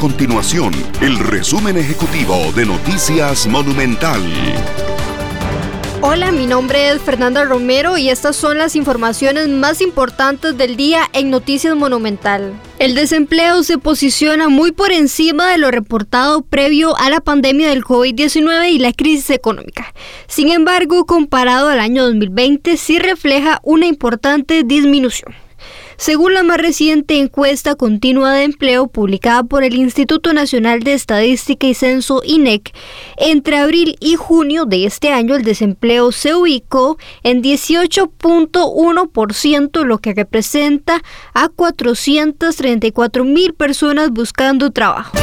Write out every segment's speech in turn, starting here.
continuación el resumen ejecutivo de Noticias Monumental. Hola, mi nombre es Fernanda Romero y estas son las informaciones más importantes del día en Noticias Monumental. El desempleo se posiciona muy por encima de lo reportado previo a la pandemia del COVID-19 y la crisis económica. Sin embargo, comparado al año 2020, sí refleja una importante disminución. Según la más reciente encuesta continua de empleo publicada por el Instituto Nacional de Estadística y Censo INEC, entre abril y junio de este año el desempleo se ubicó en 18.1%, lo que representa a 434 mil personas buscando trabajo.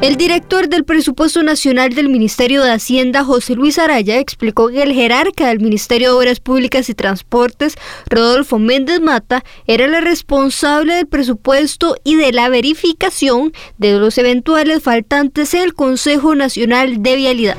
El director del Presupuesto Nacional del Ministerio de Hacienda, José Luis Araya, explicó que el jerarca del Ministerio de Obras Públicas y Transportes, Rodolfo Méndez Mata, era el responsable del presupuesto y de la verificación de los eventuales faltantes en el Consejo Nacional de Vialidad.